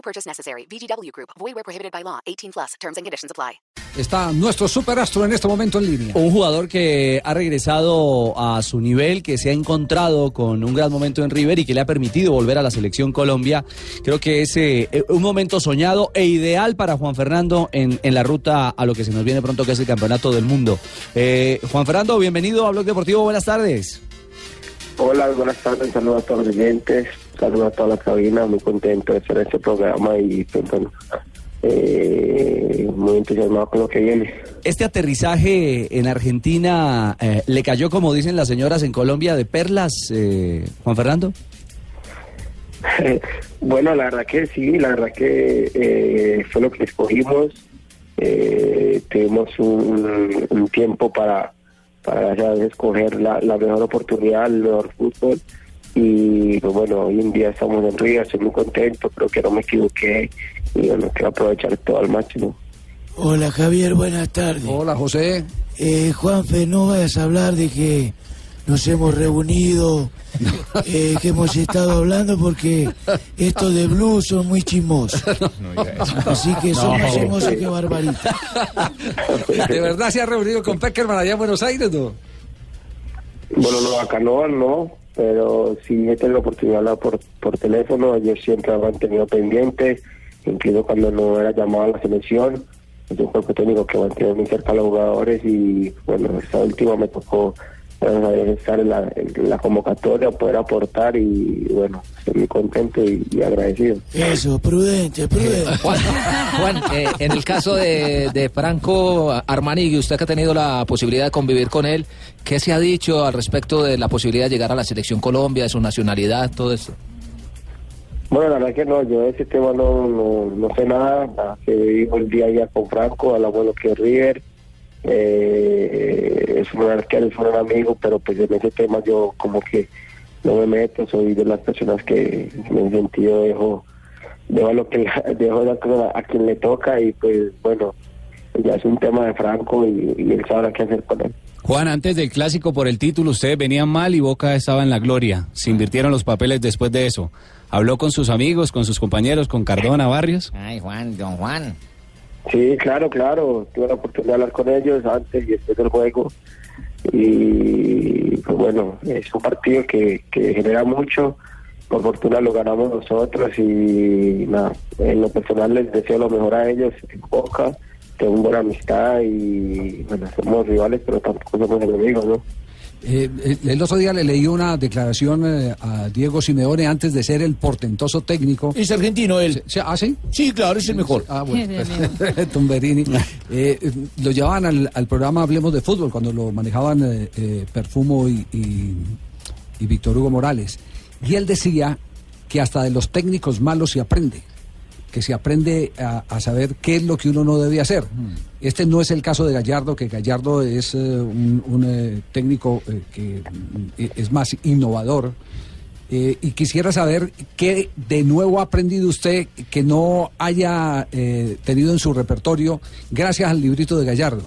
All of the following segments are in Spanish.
No purchase necessary. VGW Group. Void where prohibited by law. 18 plus. Terms and conditions apply. Está nuestro superastro en este momento en línea. Un jugador que ha regresado a su nivel, que se ha encontrado con un gran momento en River y que le ha permitido volver a la selección Colombia. Creo que es eh, un momento soñado e ideal para Juan Fernando en, en, la ruta a lo que se nos viene pronto, que es el Campeonato del Mundo. Eh, Juan Fernando, bienvenido a Blog Deportivo. Buenas tardes. Hola, buenas tardes. Saludos a todos los oyentes. Saludos a toda la cabina. Muy contento de hacer este programa y pues, bueno, eh, muy entusiasmado con lo que viene. Este aterrizaje en Argentina eh, le cayó, como dicen las señoras en Colombia, de perlas, eh, Juan Fernando. bueno, la verdad que sí, la verdad que eh, fue lo que escogimos. Eh, tuvimos un, un, tiempo para, para escoger la, la mejor oportunidad, el mejor fútbol y pues bueno, hoy en día estamos en Río, estoy muy contento, creo que no me equivoqué y bueno, quiero aprovechar todo al máximo. Hola Javier, buenas tardes. Hola José. Eh, Juanfe, no vayas a hablar de que nos hemos reunido, eh, que hemos estado hablando porque estos de blues son muy chismosos. Así que somos no, chismosos que barbarita. ¿De verdad se ha reunido con Peckerman allá en Buenos Aires, no? Bueno, no, acá no, no, pero sí he tenido la oportunidad de hablar por, por teléfono, ellos siempre han mantenido pendiente, incluso cuando no era llamado a la selección, es un cuerpo técnico que mantiene muy cerca a los jugadores y bueno, esta última me tocó estar en la, en la, convocatoria, poder aportar y bueno, estoy muy contento y, y agradecido. Eso, prudente, prudente. Juan, Juan eh, en el caso de, de Franco Armani, usted que ha tenido la posibilidad de convivir con él, ¿qué se ha dicho al respecto de la posibilidad de llegar a la selección Colombia, de su nacionalidad, todo esto? Bueno, la verdad que no, yo de ese tema no, no, no sé nada, que vivo el día a día con Franco, al abuelo que River, eh, es un arquero, es un amigo, pero pues en ese tema yo como que no me meto, soy de las personas que en ese sentido dejo, dejo lo que dejo a, a quien le toca y pues bueno, ya es un tema de Franco y, y él sabrá qué hacer con él. Juan, antes del clásico por el título, ustedes venían mal y Boca estaba en la gloria. Se invirtieron los papeles después de eso. ¿Habló con sus amigos, con sus compañeros, con Cardona, Barrios? Ay, Juan, don Juan. Sí, claro, claro. Tuve la oportunidad de hablar con ellos antes y después del juego. Y pues bueno, es un partido que, que genera mucho. Por fortuna lo ganamos nosotros y nada, en lo personal les deseo lo mejor a ellos en Boca. Tengo una buena amistad y bueno, somos rivales, pero tampoco somos enemigos, ¿no? Eh, el otro día le leí una declaración eh, a Diego Simeone antes de ser el portentoso técnico. Es argentino él. ¿Ah, sí? Sí, claro, es el mejor. Ah, bueno. Tumberini. Eh, lo llevaban al, al, programa Hablemos de Fútbol cuando lo manejaban eh, Perfumo y, y, y Víctor Hugo Morales. Y él decía que hasta de los técnicos malos se aprende que se aprende a, a, saber qué es lo que uno no debe hacer. Este no es el caso de Gallardo, que Gallardo es eh, un, un eh, técnico eh, que es más innovador. y quisiera saber qué de nuevo ha aprendido usted que no haya tenido en su repertorio gracias al librito de Gallardo.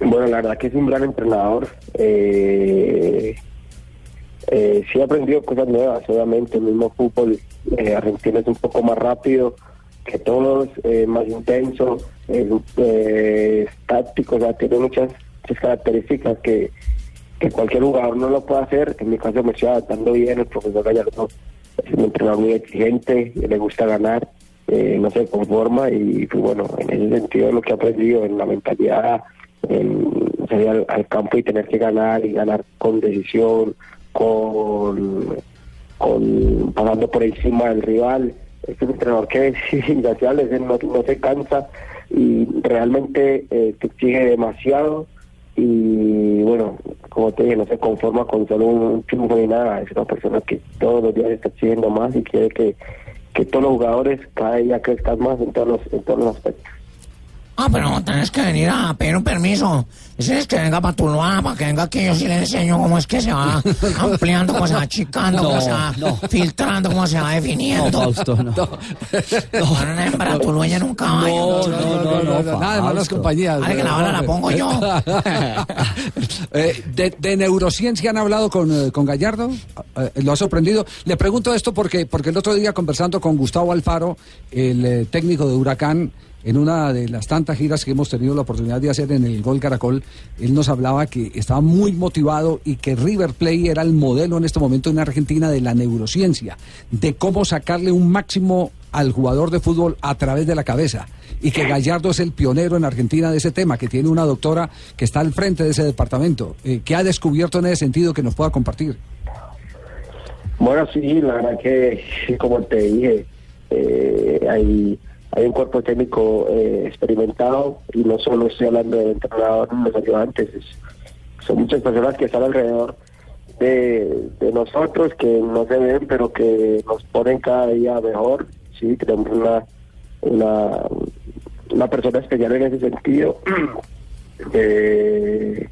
Bueno, la verdad que es un gran entrenador. Eh, eh, sí he aprendido cosas nuevas, obviamente, el mismo fútbol eh, argentino es un poco más rápido que todos, eh, más intenso, eh, táctico, o sea, tiene muchas, muchas características que, que, cualquier jugador no lo puede hacer. En mi caso me estoy adaptando bien, el profesor Gallardo es un entrenador muy exigente, le gusta ganar, no se conforma y pues bueno, en ese sentido lo que he aprendido en la mentalidad, en salir al, al campo y tener que ganar y ganar con decisión, con, con pasando por encima del rival. Es un entrenador que es no, no se cansa y realmente eh, exige demasiado y bueno, como te dije, no se conforma con solo un triunfo ni nada, es una persona que todos los días está exigiendo más y quiere que, que todos los jugadores cada día crezcan más en todos los, en todos los aspectos. Ah, pero tenés que venir a pedir un permiso. Dices que venga para Tuluá, para que venga aquí, yo sí le enseño cómo es que se va ampliando, cómo se va achicando, cómo No, se va no. filtrando, cómo se va definiendo. No, Fausto, no. Para una hembra tulueña nunca No, no, no, no, nada de malas compañías. Vale, que la bala la pongo yo. Eh, de, de neurociencia han hablado con, eh, con Gallardo? Eh, ¿Lo ha sorprendido? Le pregunto esto porque, porque el otro día conversando con Gustavo Alfaro, el eh, técnico de Huracán, en una de las tantas giras que hemos tenido la oportunidad de hacer en el Gol Caracol, él nos hablaba que estaba muy motivado y que River Play era el modelo en este momento en Argentina de la neurociencia, de cómo sacarle un máximo al jugador de fútbol a través de la cabeza. Y que Gallardo es el pionero en Argentina de ese tema, que tiene una doctora que está al frente de ese departamento. Eh, ¿Qué ha descubierto en ese sentido que nos pueda compartir? Bueno, sí, la verdad que, como te dije, eh, hay, hay un cuerpo técnico eh, experimentado y no solo estoy hablando del entrenador ni los ayudantes, es- son muchas personas que están alrededor de, de nosotros que no se ven, pero que nos ponen cada día mejor. Sí, tenemos una, una, una persona especial en ese sentido. Eh,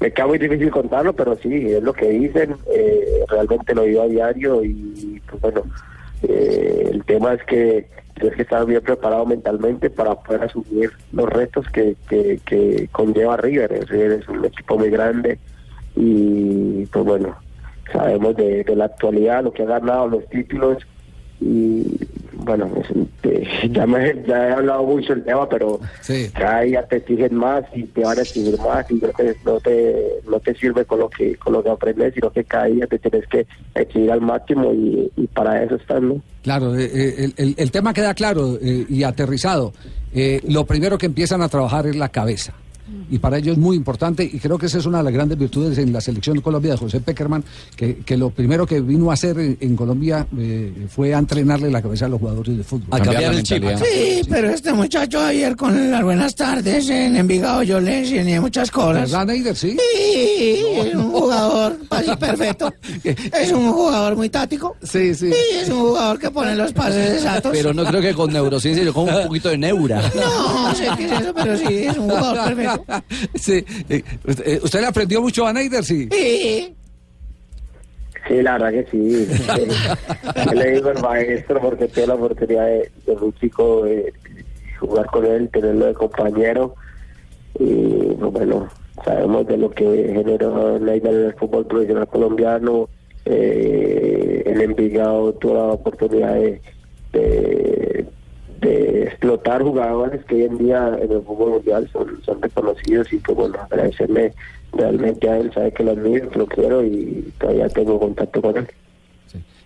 me queda muy difícil contarlo, pero sí, es lo que dicen, eh, realmente lo digo a diario y pues bueno, eh, el tema es que tienes que estar bien preparado mentalmente para poder asumir los retos que, que, conlleva River. River es un equipo muy grande y pues bueno, sabemos de, de la actualidad, lo que ha ganado, los títulos y bueno, es un- eh, ya, me, ya he hablado mucho del tema, pero Sí. cada día te exigen más y te van a exigir más y no te, no te, no te sirve con lo que con lo que aprendes, sino que cada día te tienes que exigir al máximo y, y para eso están, ¿no? Claro, eh, eh, el, el- el tema queda claro eh, y aterrizado. Eh, lo primero que empiezan a trabajar es la cabeza. Y para ello es muy importante, y creo que esa es una de las grandes virtudes en la selección de Colombia de José Peckerman, que, que lo primero que vino a hacer en, en Colombia eh, fue a entrenarle la cabeza a los jugadores de fútbol. A cambiar el chip. Sí, pero este muchacho ayer con las buenas tardes en Envigado yo le enseñé muchas cosas. ¿Verdad, Neider? Sí. Sí, es un jugador así perfecto. Es un jugador muy táctico. Sí, sí. Sí, es un jugador que pone los pases exactos. Pero no creo que con neurociencia, yo con un poquito de neura. No sé qué es eso, pero sí, es un jugador perfecto. Sí, eh, usted, eh, ¿Usted le aprendió mucho a Neider? Sí. Sí. Sí, la verdad que sí. Yo le digo el maestro porque tuve la oportunidad de, de un chico de jugar con él, tenerlo de compañero. Y pues, bueno, sabemos de lo que generó Neymar en el fútbol profesional colombiano. Eh, en Envigado tuvo la oportunidad de explotar jugadores que hoy en día en el fútbol mundial son, reconocidos y pues bueno, agradecerle realmente a él, sabe que lo admiro, que lo quiero y todavía tengo contacto con él.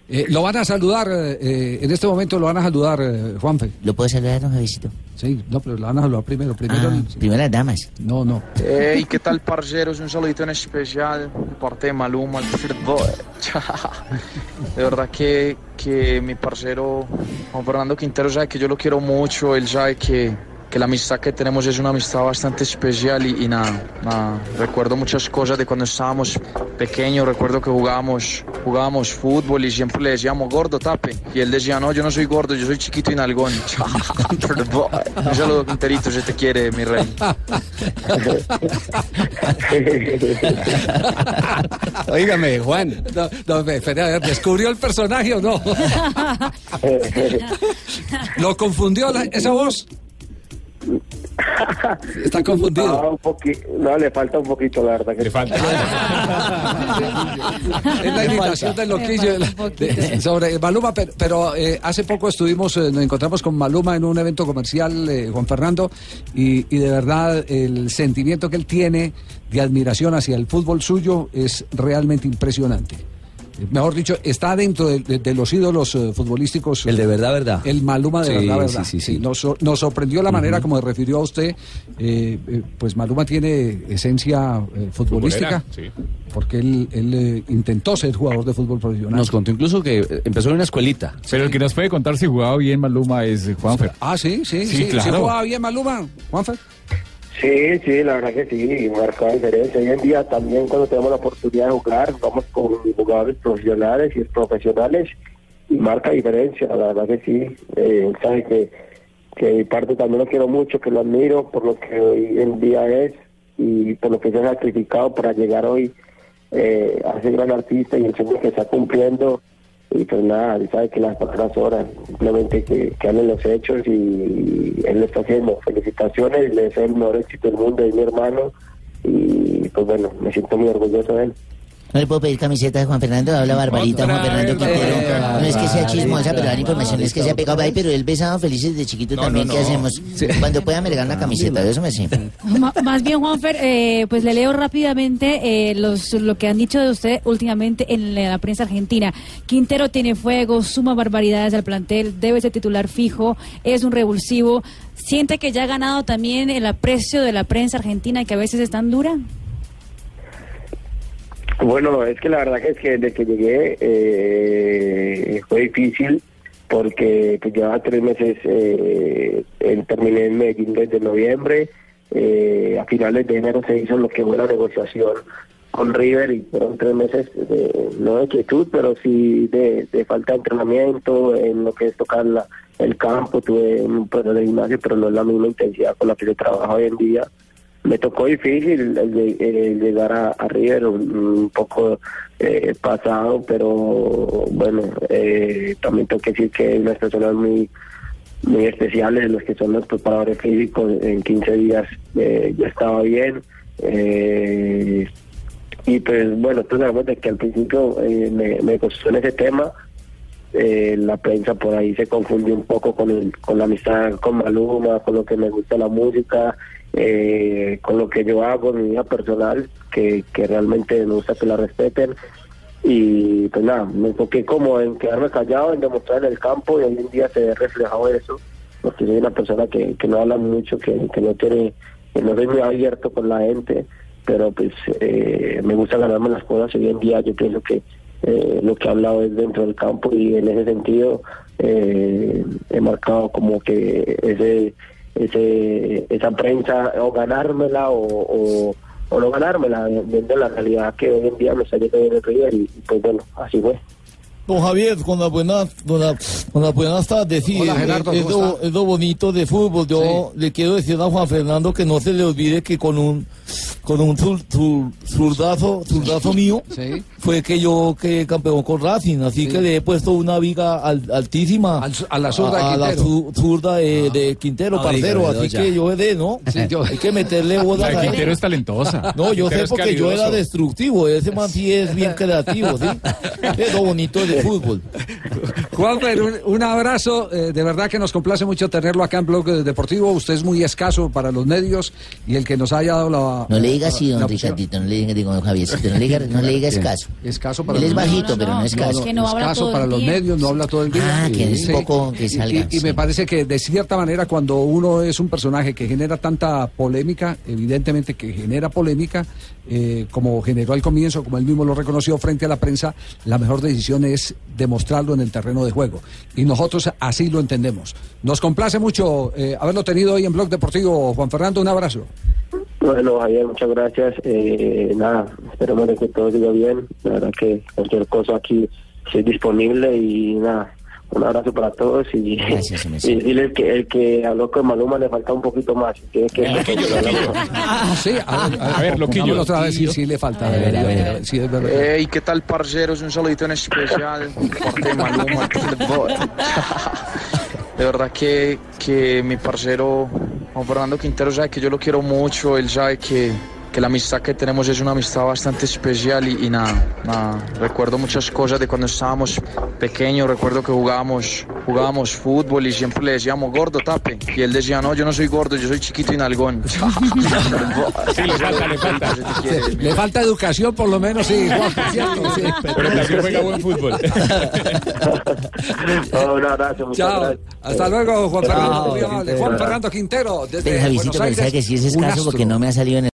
Eh, lo van a saludar, eh, eh, en este momento lo van a saludar, eh, Juanfe. ¿Lo puedo saludar, don Javiercito? Sí, no, pero lo van a saludar primero. Primero, Ah, sí. primero las damas. No, no. Hey, ¿qué tal, parceros? Un saludito en especial de parte de Maluma. De verdad que, que mi parcero Juan Fernando Quintero sabe que yo lo quiero mucho, él sabe que, que la amistad que tenemos es una amistad bastante especial y, y nada, nada, recuerdo muchas cosas de cuando estábamos pequeños, recuerdo que jugábamos, jugábamos fútbol y siempre le decíamos gordo, tape, y él decía, no, yo no soy gordo, yo soy chiquito y nalgón. Un saludo, Quinterito, se te quiere, mi rey. Óigame, Juan. No, no, espere, a ver, ¿descubrió el personaje o no? ¿Lo confundió la- esa voz? Está confundido. No, un poqui- no, le falta un poquito, la verdad. Que Le falta. Es la imitación del loquillo de la- de- sobre Maluma, pero, pero, eh, hace poco estuvimos, eh, nos encontramos con Maluma en un evento comercial, eh, Juan Fernando, y, y de verdad el sentimiento que él tiene de admiración hacia el fútbol suyo es realmente impresionante. Mejor dicho, está dentro de, de- de los ídolos eh, futbolísticos. El de verdad, verdad. El Maluma de Sí, verdad, verdad. sí, sí, sí. Nos, nos sorprendió la manera como se refirió a usted. eh, eh, pues Maluma tiene esencia eh, futbolística. Porque él, él, eh, intentó ser jugador de fútbol profesional. Nos contó incluso que empezó en una escuelita. Pero el que nos puede contar si jugaba bien Maluma es Juanfer. Ah, sí, sí, sí. Sí, ¿Sí claro. jugaba bien Maluma, Juanfer? Sí, sí, la verdad que sí, marca diferencia. Hoy en día también cuando tenemos la oportunidad de jugar, vamos con jugadores profesionales y profesionales y marca diferencia, la verdad que sí. Eh, sabe que, que parte también lo quiero mucho, que lo admiro por lo que hoy en día es y por lo que se ha sacrificado para llegar hoy eh, a ser gran artista y el sueño que está cumpliendo. Y pues nada, sabe que las palabras sobran, simplemente que, que hablen los hechos y él lo está haciendo. Felicitaciones, le deseo el mejor éxito del mundo, es mi hermano y pues bueno, me siento muy orgulloso de él. No le puedo pedir camiseta de Juan Fernando, habla barbarita Juan Fernando Quintero. No es que sea chismosa, pero la información es que se ha pegado ahí, pero él besado felices de chiquito también. ¿Qué hacemos? Cuando pueda me regalan una camiseta, de eso me. Ma- Más bien, Juanfer, eh, pues le leo rápidamente eh, los, lo que han dicho de usted últimamente en la prensa argentina. Quintero tiene fuego, suma barbaridades al plantel, debe ser titular fijo, es un revulsivo. ¿Siente que ya ha ganado también el aprecio de la prensa argentina que a veces es tan dura? Bueno, es que la verdad que es que desde que llegué eh, fue difícil porque pues, tres meses, eh, terminé en Medellín desde noviembre, eh, a finales de enero se hizo lo que fue la negociación con River y fueron tres meses de, no de quietud, pero sí de, falta de entrenamiento en lo que es tocar la- el campo, tuve un proceso de gimnasio, pero no es la misma intensidad con la que se trabaja hoy en día me tocó difícil llegar a, River un, poco eh, pasado, pero bueno, eh, también tengo que decir que hay unas personas muy muy especiales, los que son los preparadores físicos, en 15 días eh, ya estaba bien. eh, y pues bueno, tú sabemos de que al principio eh, me, me costó en ese tema, eh, la prensa por ahí se confundió un poco con, el, con la amistad con Maluma, con lo que me gusta la música, eh, con lo que yo hago en mi vida personal, que, que realmente me gusta que la respeten. Y pues nada, me enfoqué como en quedarme callado, en demostrar en el campo y hoy en día se ve reflejado eso, porque soy una persona que, que no habla mucho, que, que no tiene, que no soy muy abierto con la gente, pero pues eh, me gusta ganarme las cosas hoy en día yo pienso que eh, lo que he hablado es dentro del campo y en ese sentido eh, he marcado como que ese ese esa prensa o ganármela o, o, o no ganármela viendo la realidad que hoy en día me está yendo bien el River y, y pues bueno así fue. Don Javier, con las buenas, con la- con las buenas tardes, sí, Hola, Gerardo, es lo bonito de fútbol. Yo le quiero decir a Juan Fernando que no se le olvide que con un con un zur- zur- zurdazo, zurdazo mío Sí. fue que yo quedé campeón con Racing, así que le he puesto una viga al- altísima Al a la zurda de a, a la zurda de, de Quintero, No, parcero, así que yo he de, ¿no? Sí, yo- Hay que meterle bodas La de. Quintero es talentosa. No, yo Quintero sé es porque yo era destructivo, ese man sí es bien creativo, ¿sí? Es lo bonito del fútbol. Juanfer, un, un abrazo. eh, de verdad que nos complace mucho tenerlo acá en Blog Deportivo. Usted es muy escaso para los medios y el que nos haya dado la. No le diga así, don. Ricardito, no le diga, digo, don Javiercito, no le diga, no le diga escaso. Escaso para Él los es bajito, pero no es escaso. que no habla escaso para los medios, no habla todo el día. Ah, que es Sí. poco que Y- salga, Y, y sí. me parece que de cierta manera cuando uno es un personaje que genera tanta polémica, evidentemente que genera polémica, eh, como generó al comienzo, como él mismo lo reconoció frente a la prensa, la mejor decisión es demostrarlo en el terreno de juego. Y nosotros así lo entendemos. Nos complace mucho eh, haberlo tenido hoy en Blog Deportivo. Juan Fernando, un abrazo. Bueno, Javier, muchas gracias. Eh, nada, esperemos que todo siga bien. La verdad que cualquier cosa aquí estoy disponible y nada, un abrazo para todos y, Gracias, y decirles que el que habló con Maluma le falta un poquito más. Tiene que Ah, sí, a ver, A ver, Loquillo. otra vez, sí, sí le falta. de verdad, de verdad, sí, es verdad. Hey, ¿qué tal, parceros? Un saludito en especial Maluma. De verdad que, que mi parcero Juan Fernando Quintero sabe que yo lo quiero mucho, él sabe que, que la amistad que tenemos es una amistad bastante especial y, y nada, nada, recuerdo muchas cosas de cuando estábamos pequeños, recuerdo que jugábamos, jugábamos fútbol y siempre le decíamos gordo, tape, y él decía, no, yo no soy gordo, yo soy chiquito y nalgón. Sí, le falta, le falta. Le falta educación, por lo menos, sí, Juan, por cierto, sí. Pero también juega buen fútbol. Oh, un abrazo, Chao. gracias. Hasta luego, Juan Fernando. Juan Fernando Quintero, desde Buenos Aires. que sí es un escaso porque no me ha salido en el